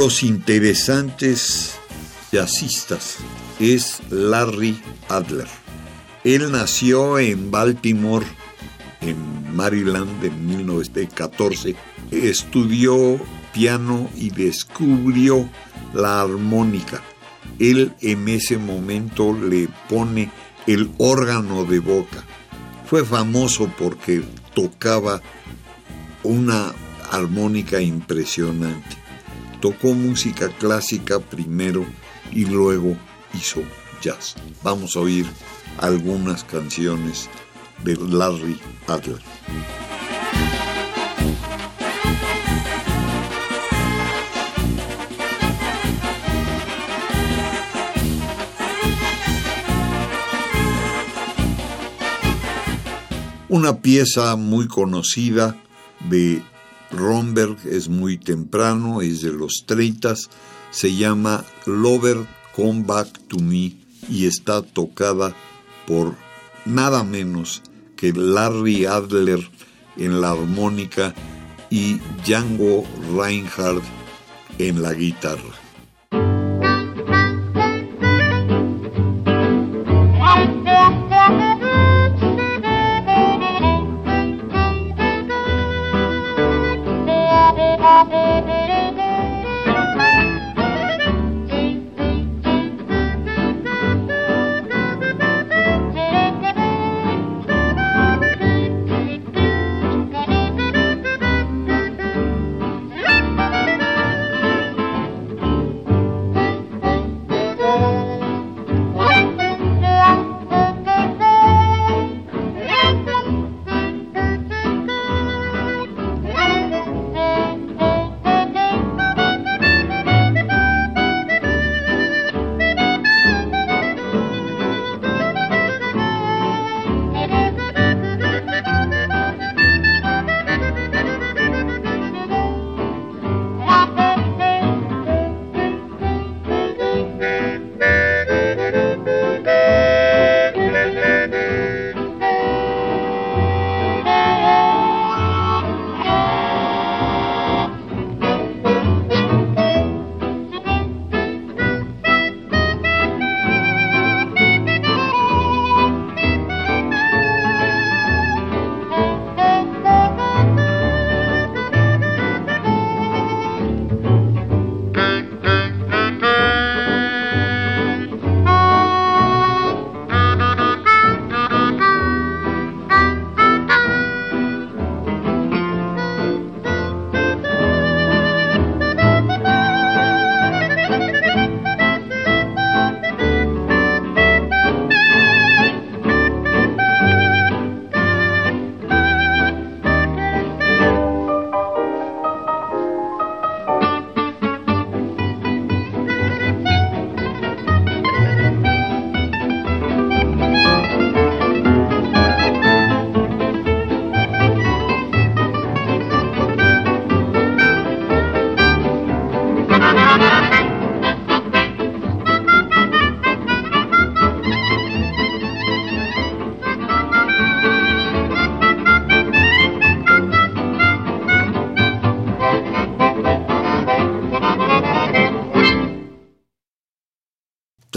Los interesantes jazzistas es Larry Adler. Él nació en Baltimore, en Maryland, en 1914. Estudió piano y descubrió la armónica. Él en ese momento le pone el órgano de boca. Fue famoso porque tocaba una armónica impresionante tocó música clásica primero y luego hizo jazz. Vamos a oír algunas canciones de Larry Adler. Una pieza muy conocida de Romberg es muy temprano, es de los 30, se llama Lover Come Back to Me y está tocada por nada menos que Larry Adler en la armónica y Django Reinhardt en la guitarra.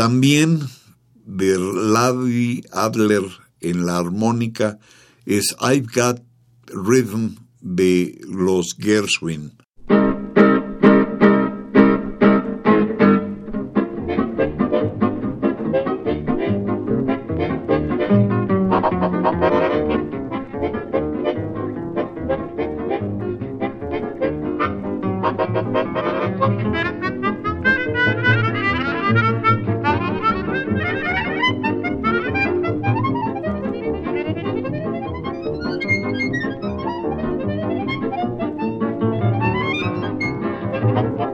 También de Larry Adler en la armónica es I've Got Rhythm de los Gershwin. gracias.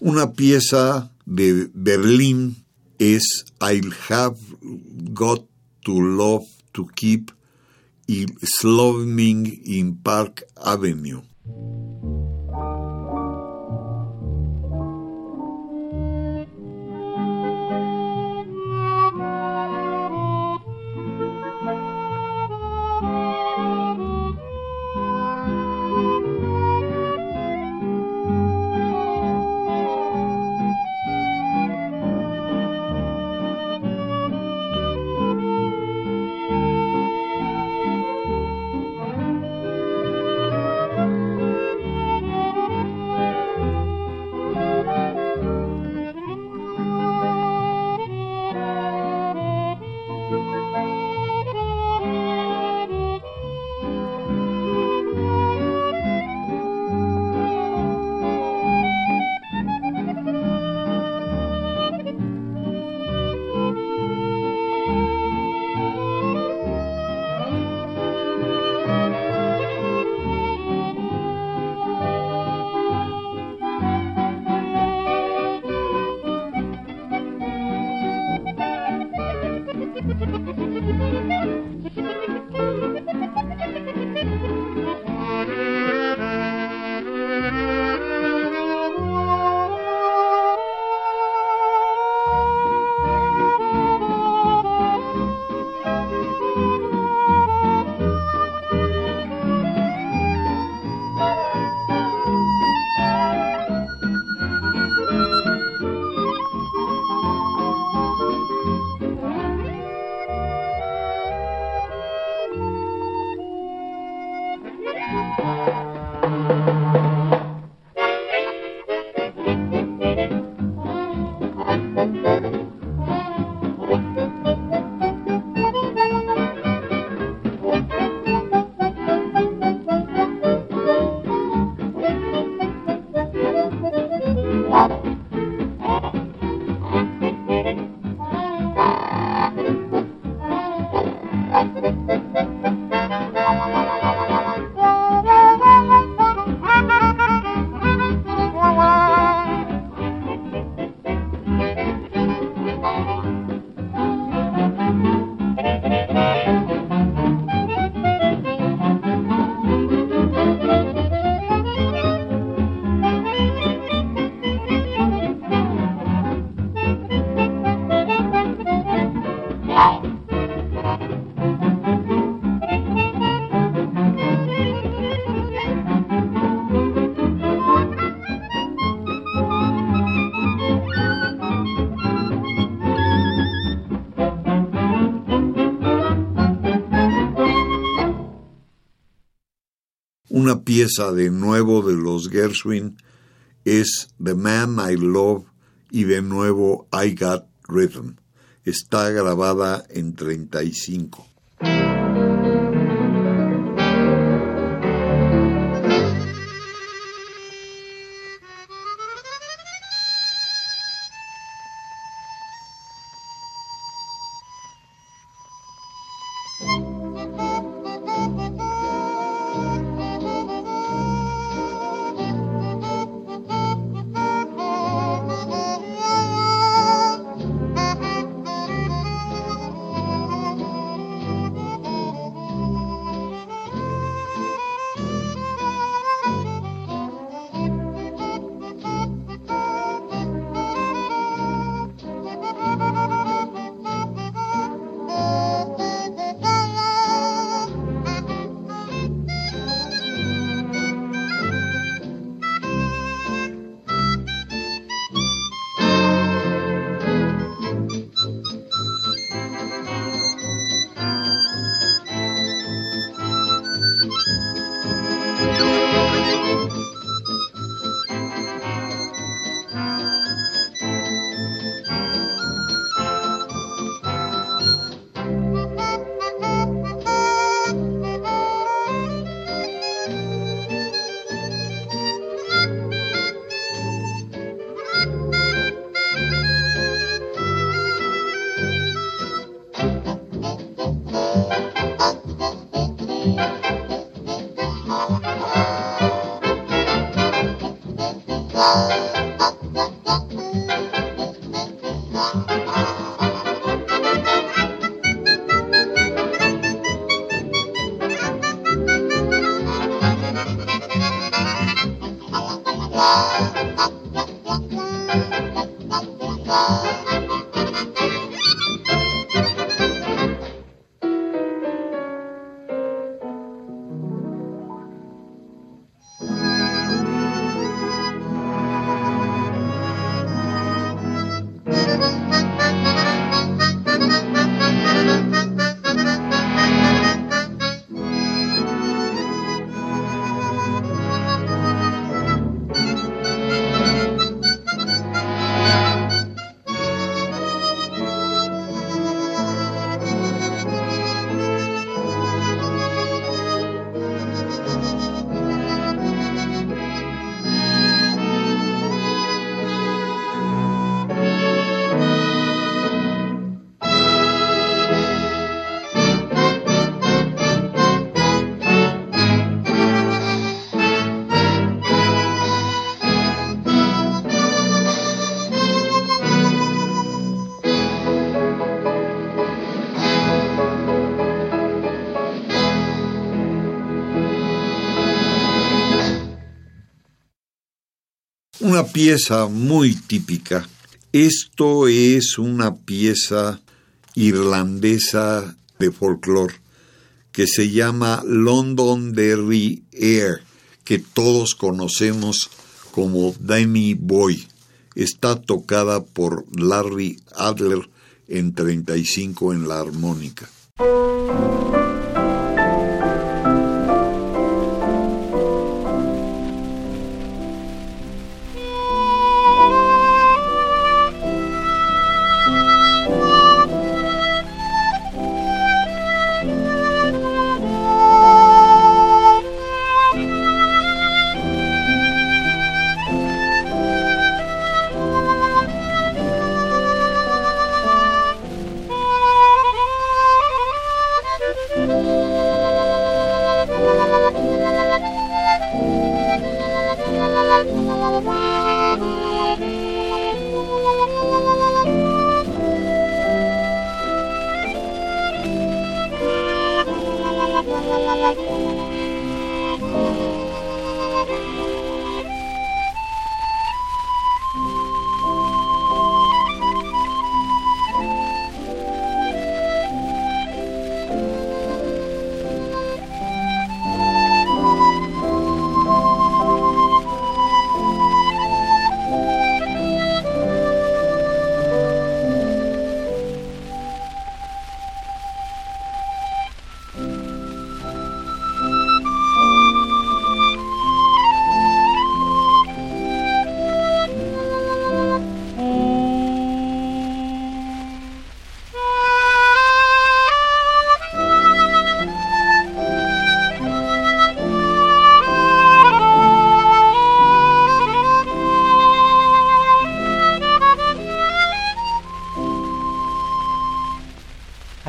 Una pieza de Berlín es I'll Have Got to Love to Keep y Sloving in Park Avenue. Pieza de nuevo de los Gershwin es The Man I Love y de nuevo I Got Rhythm. Está grabada en 35. Una pieza muy típica. Esto es una pieza irlandesa de folclore que se llama London Derry Air, que todos conocemos como Danny Boy. Está tocada por Larry Adler en 35 en la armónica.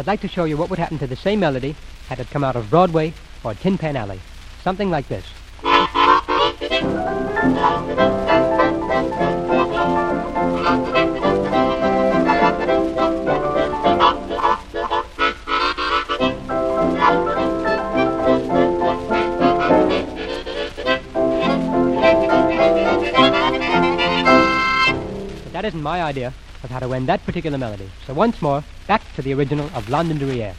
I'd like to show you what would happen to the same melody had it come out of Broadway or Tin Pan Alley. Something like this. But that isn't my idea of how to end that particular melody. So once more, back to the original of London Derriere.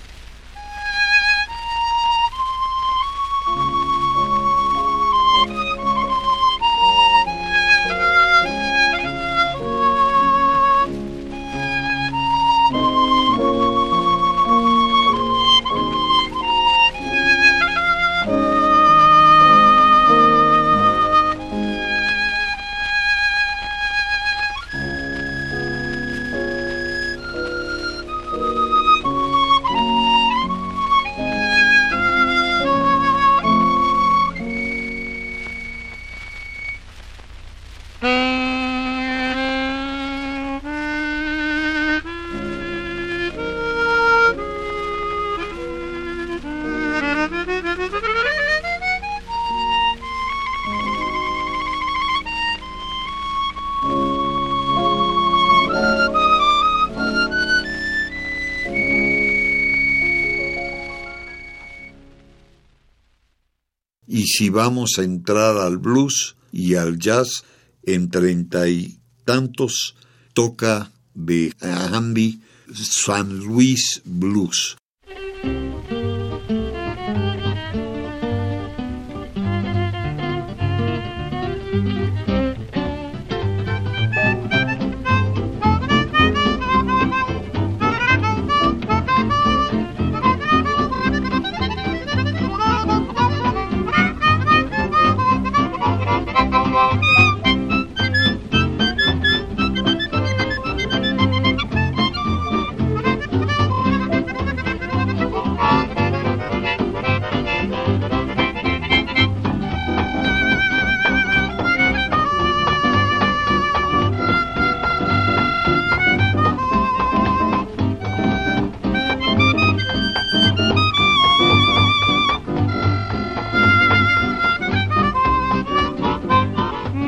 Y si vamos a entrar al blues y al jazz, en treinta y tantos toca de Andy San Luis Blues.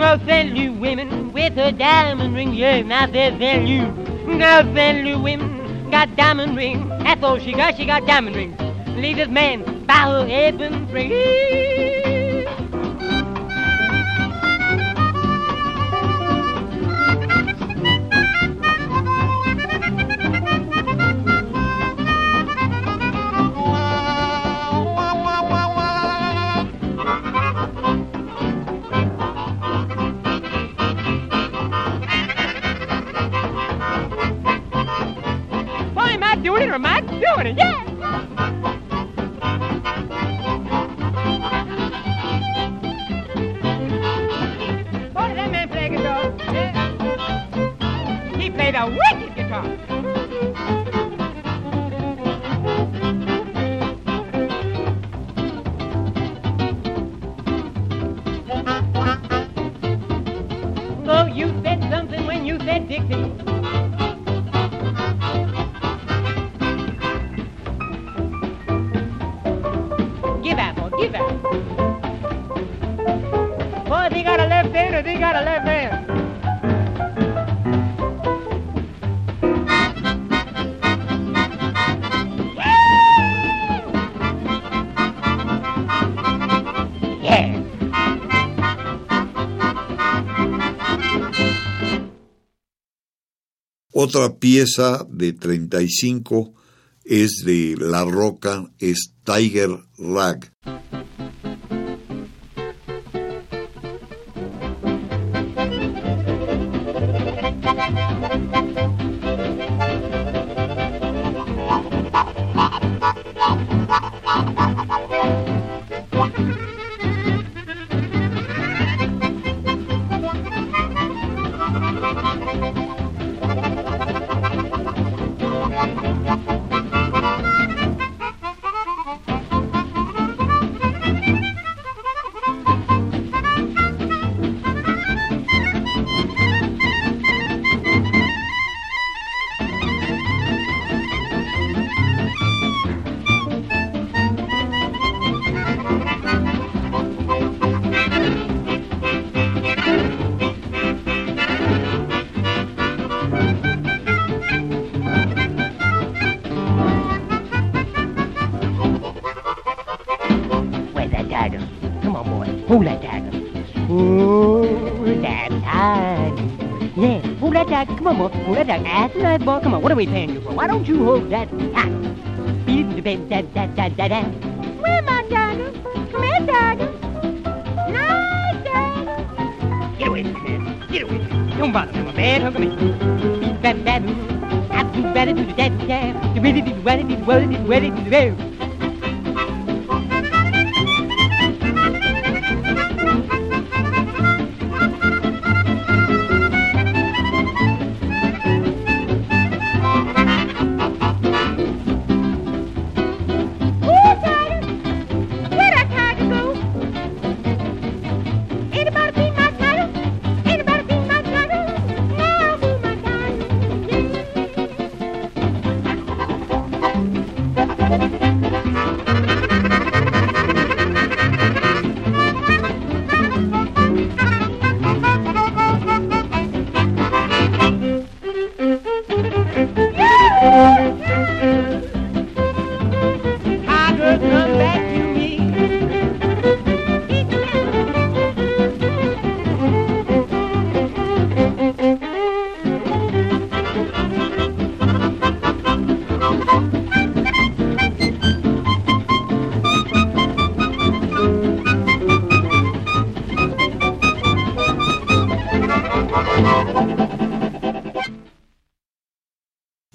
No value women with a diamond ring, yeah, not their value. No value women got diamond ring. That's all she got, she got diamond ring. Leave this man by her head and free. doing it. Yeah! Otra pieza de 35 es de La Roca, es Tiger Rag. Come on, boy. That. Come on, what are we paying you for? Why don't you hold that tiger? Beat the baby, da da da da da. Where my tiger? Come here, tiger. Nice tiger. Get away from here. Get away. Don't bother my man. Hug me. Beep, bad, bad, I do do the da da da. You really did, what it did, what it did, what it did, what it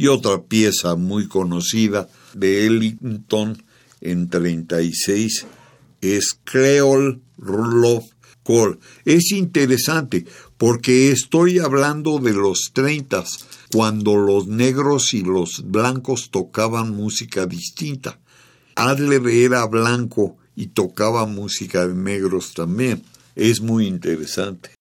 Y otra pieza muy conocida de Ellington en 36 es Creole Love Call. Es interesante porque estoy hablando de los 30 cuando los negros y los blancos tocaban música distinta. Adler era blanco y tocaba música de negros también. Es muy interesante.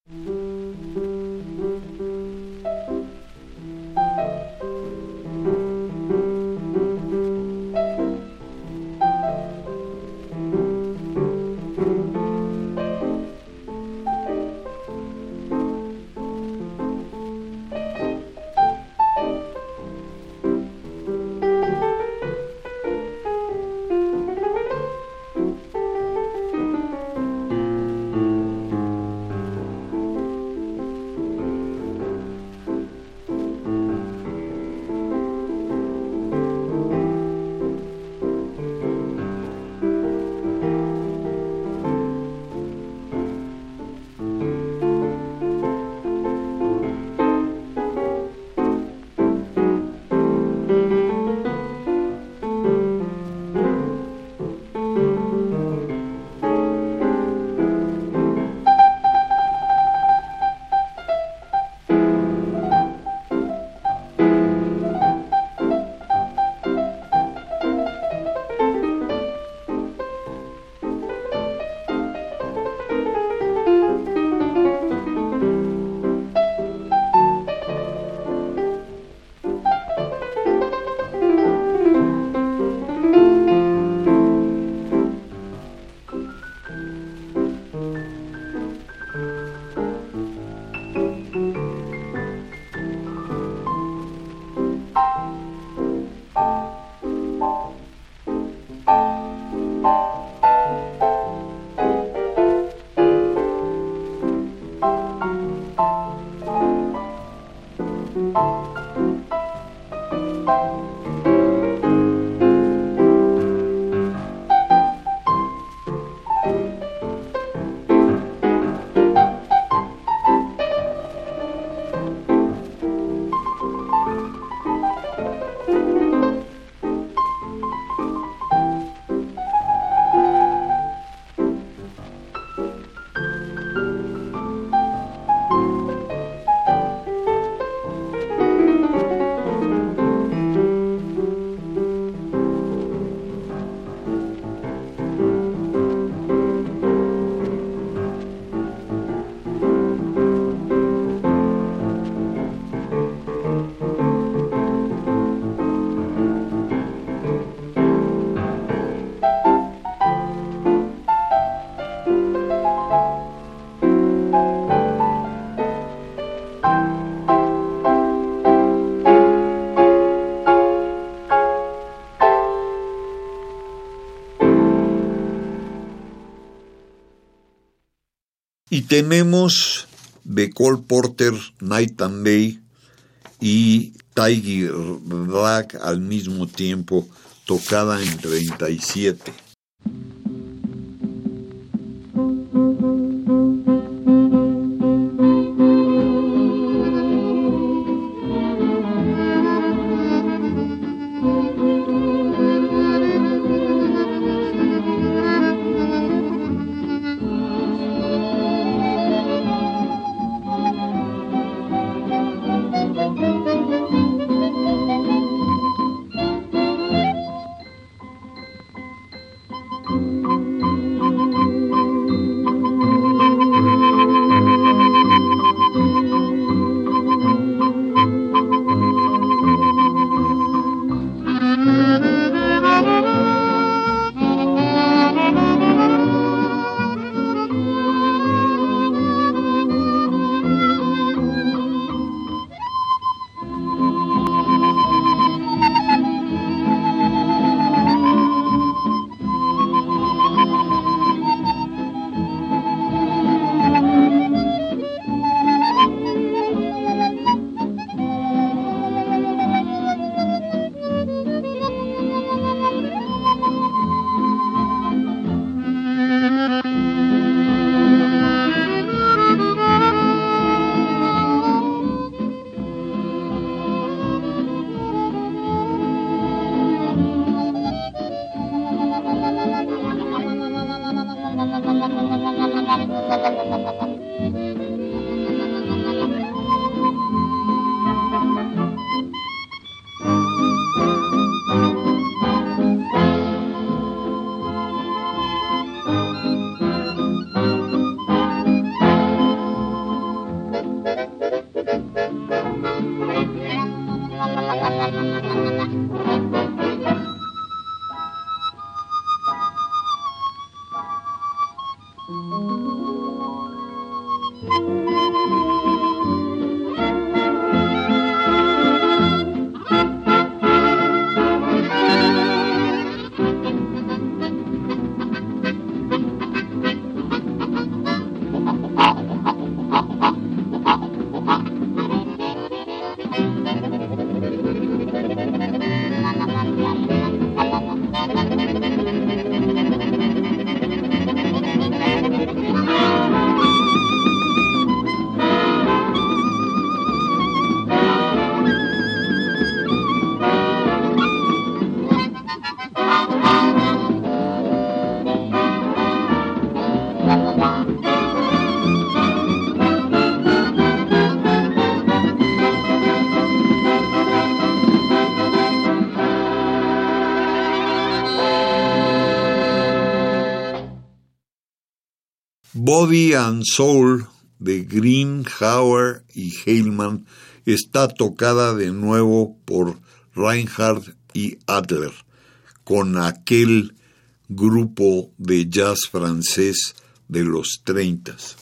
Tenemos de Cole Porter, Night and Day y Tiger Black al mismo tiempo, tocada en 37. Body and Soul de Green, Hauer y Heilman está tocada de nuevo por Reinhardt y Adler, con aquel grupo de jazz francés de los treintas.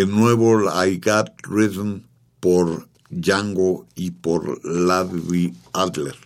De nuevo I Got Rhythm por Django y por Larry Adler.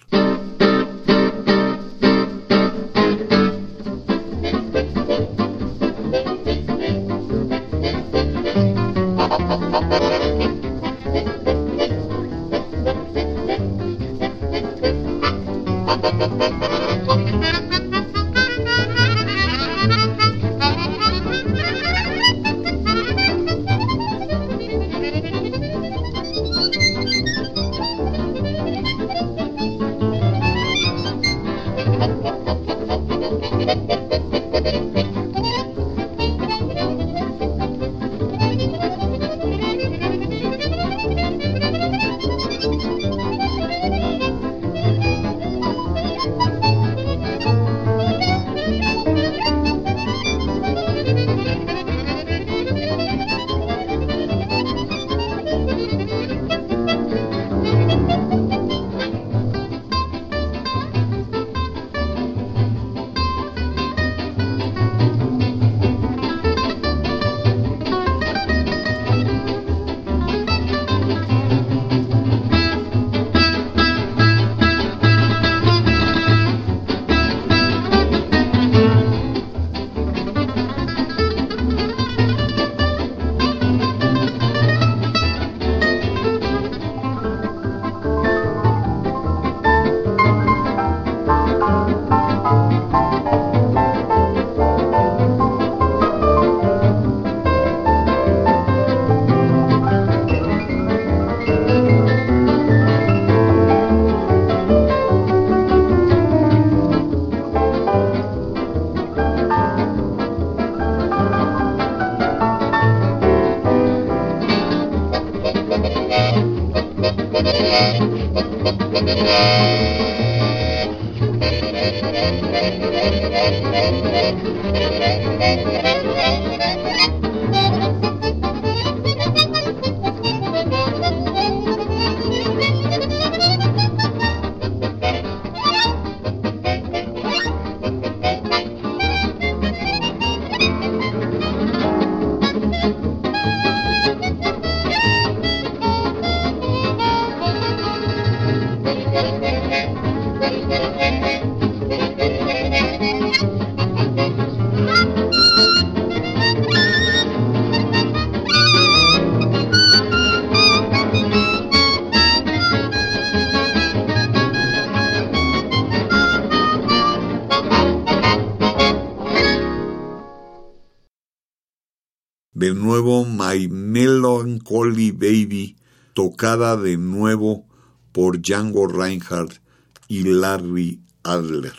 De nuevo My Melancholy Baby, tocada de nuevo por Django Reinhardt y Larry Adler.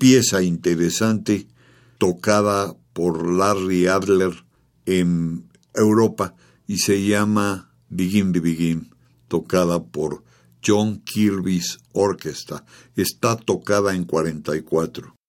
Pieza interesante tocada por Larry Adler en Europa y se llama Begin the Begin, tocada por John Kirby's Orchestra. Está tocada en 44.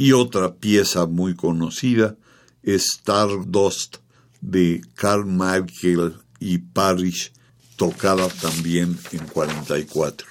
Y otra pieza muy conocida es Stardust de Carl Michael y Parrish, tocada también en 44.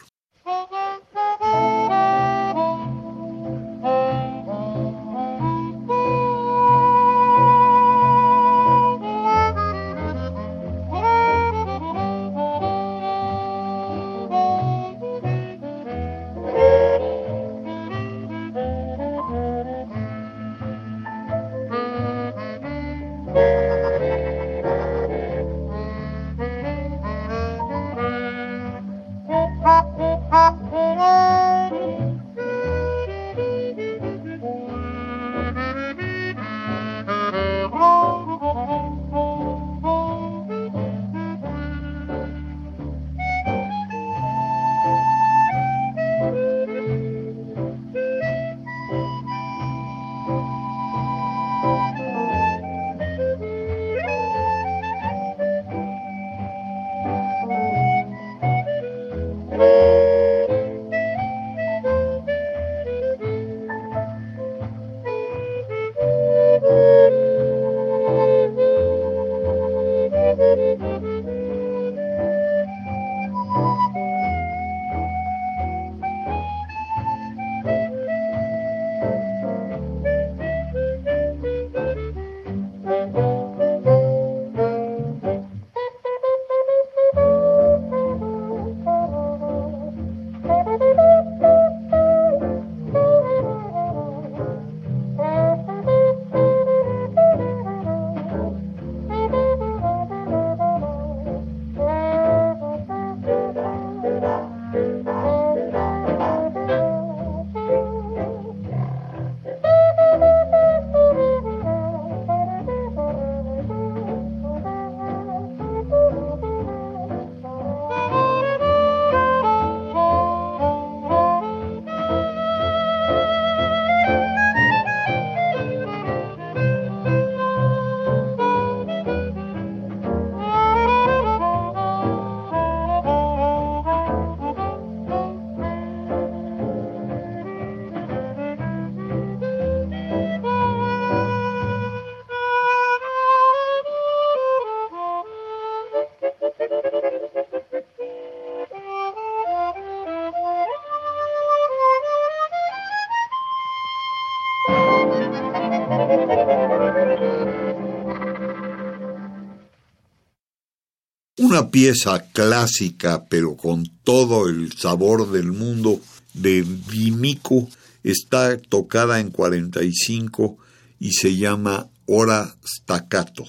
Una pieza clásica, pero con todo el sabor del mundo de Vimico, está tocada en 45 y se llama Hora Staccato.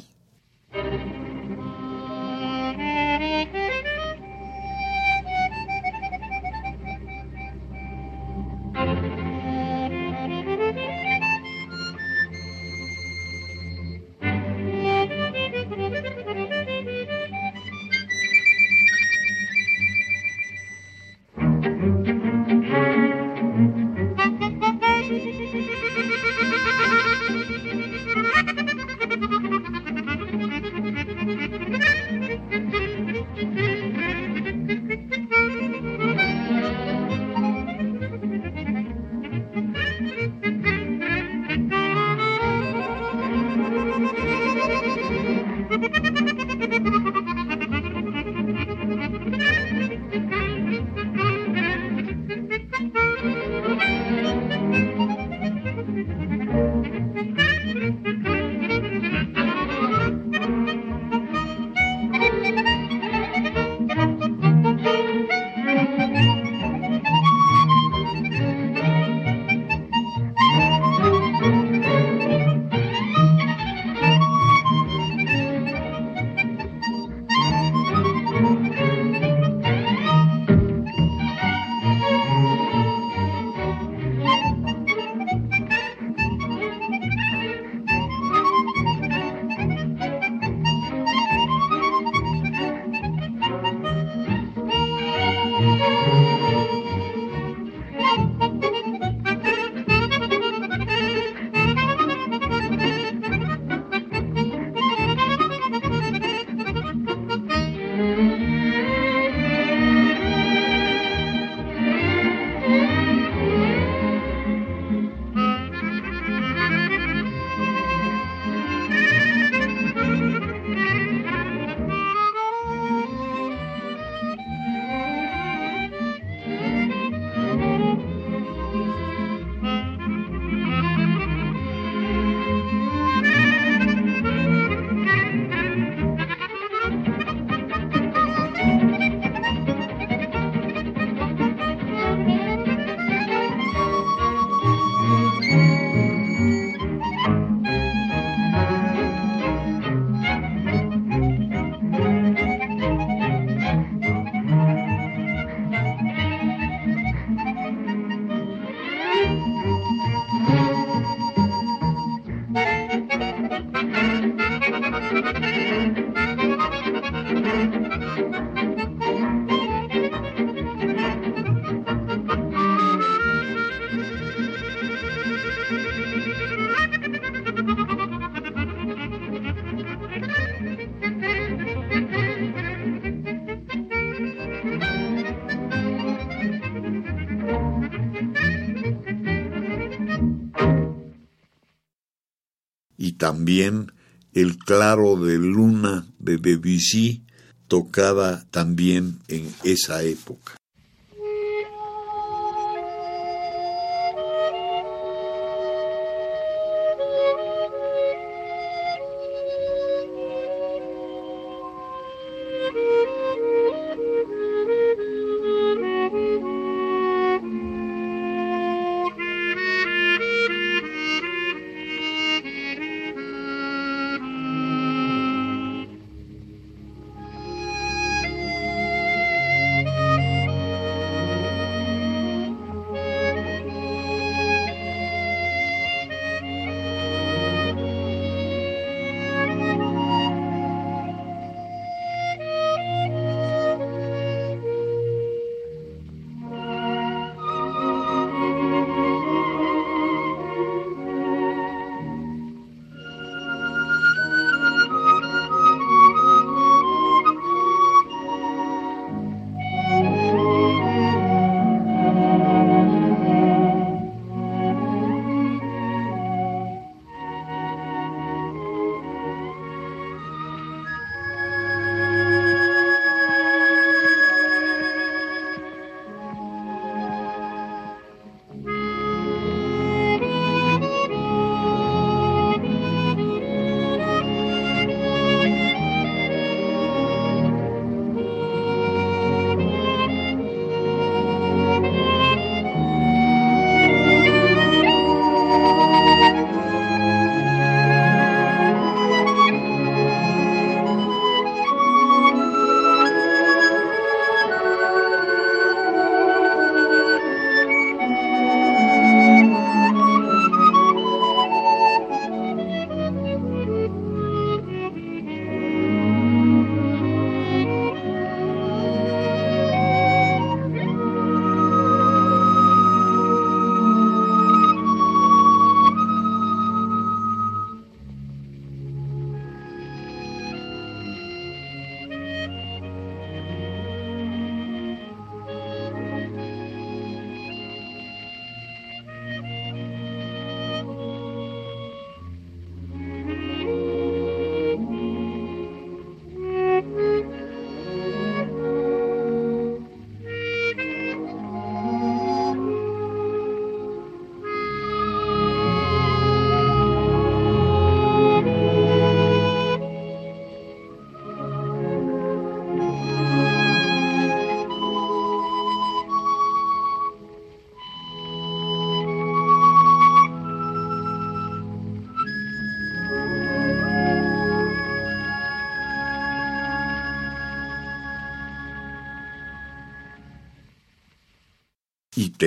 También El claro de luna de Debussy, tocada también en esa época.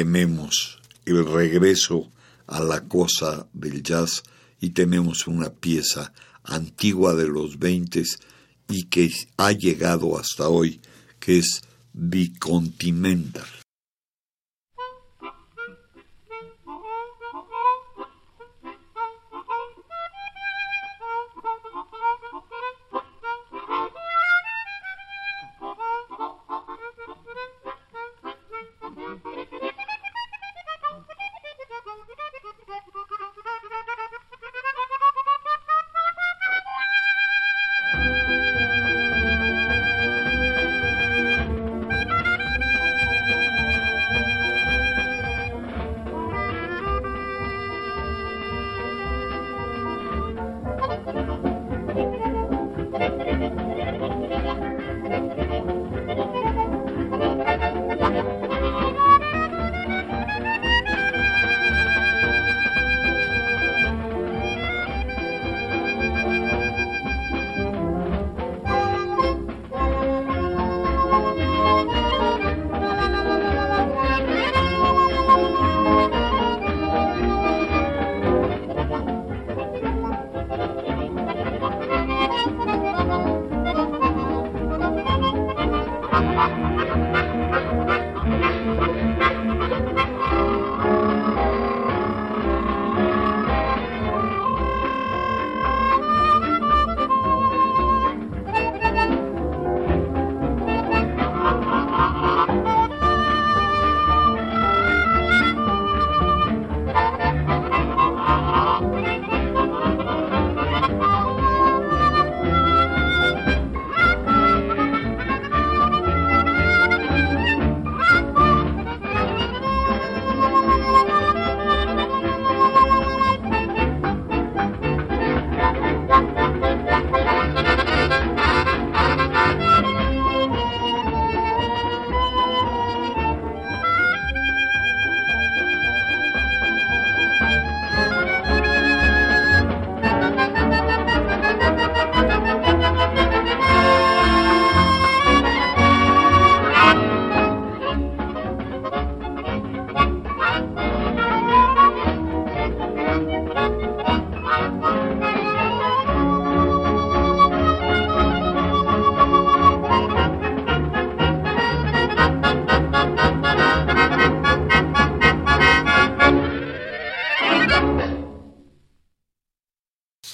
Tememos el regreso a la cosa del jazz y tenemos una pieza antigua de los 20 y que ha llegado hasta hoy, que es Bicontinental.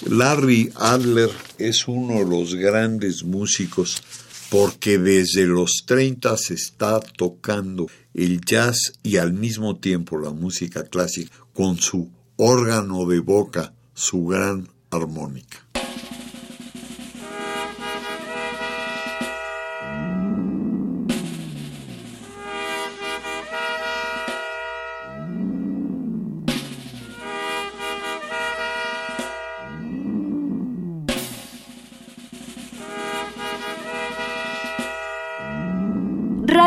Larry Adler es uno de los grandes músicos porque desde los 30 se está tocando el jazz y al mismo tiempo la música clásica con su órgano de boca, su gran armónica.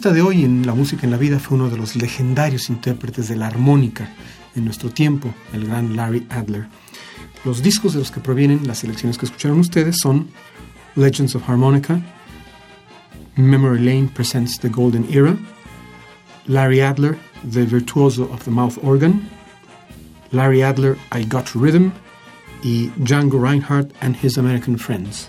Protagonista de hoy en La Música en la Vida fue uno de los legendarios intérpretes de la armónica en nuestro tiempo, el gran Larry Adler. Los discos de los que provienen las selecciones que escucharon ustedes son Legends of Harmonica, Memory Lane Presents the Golden Era, Larry Adler, The Virtuoso of the Mouth Organ, Larry Adler, I Got Rhythm, y Django Reinhardt and His American Friends.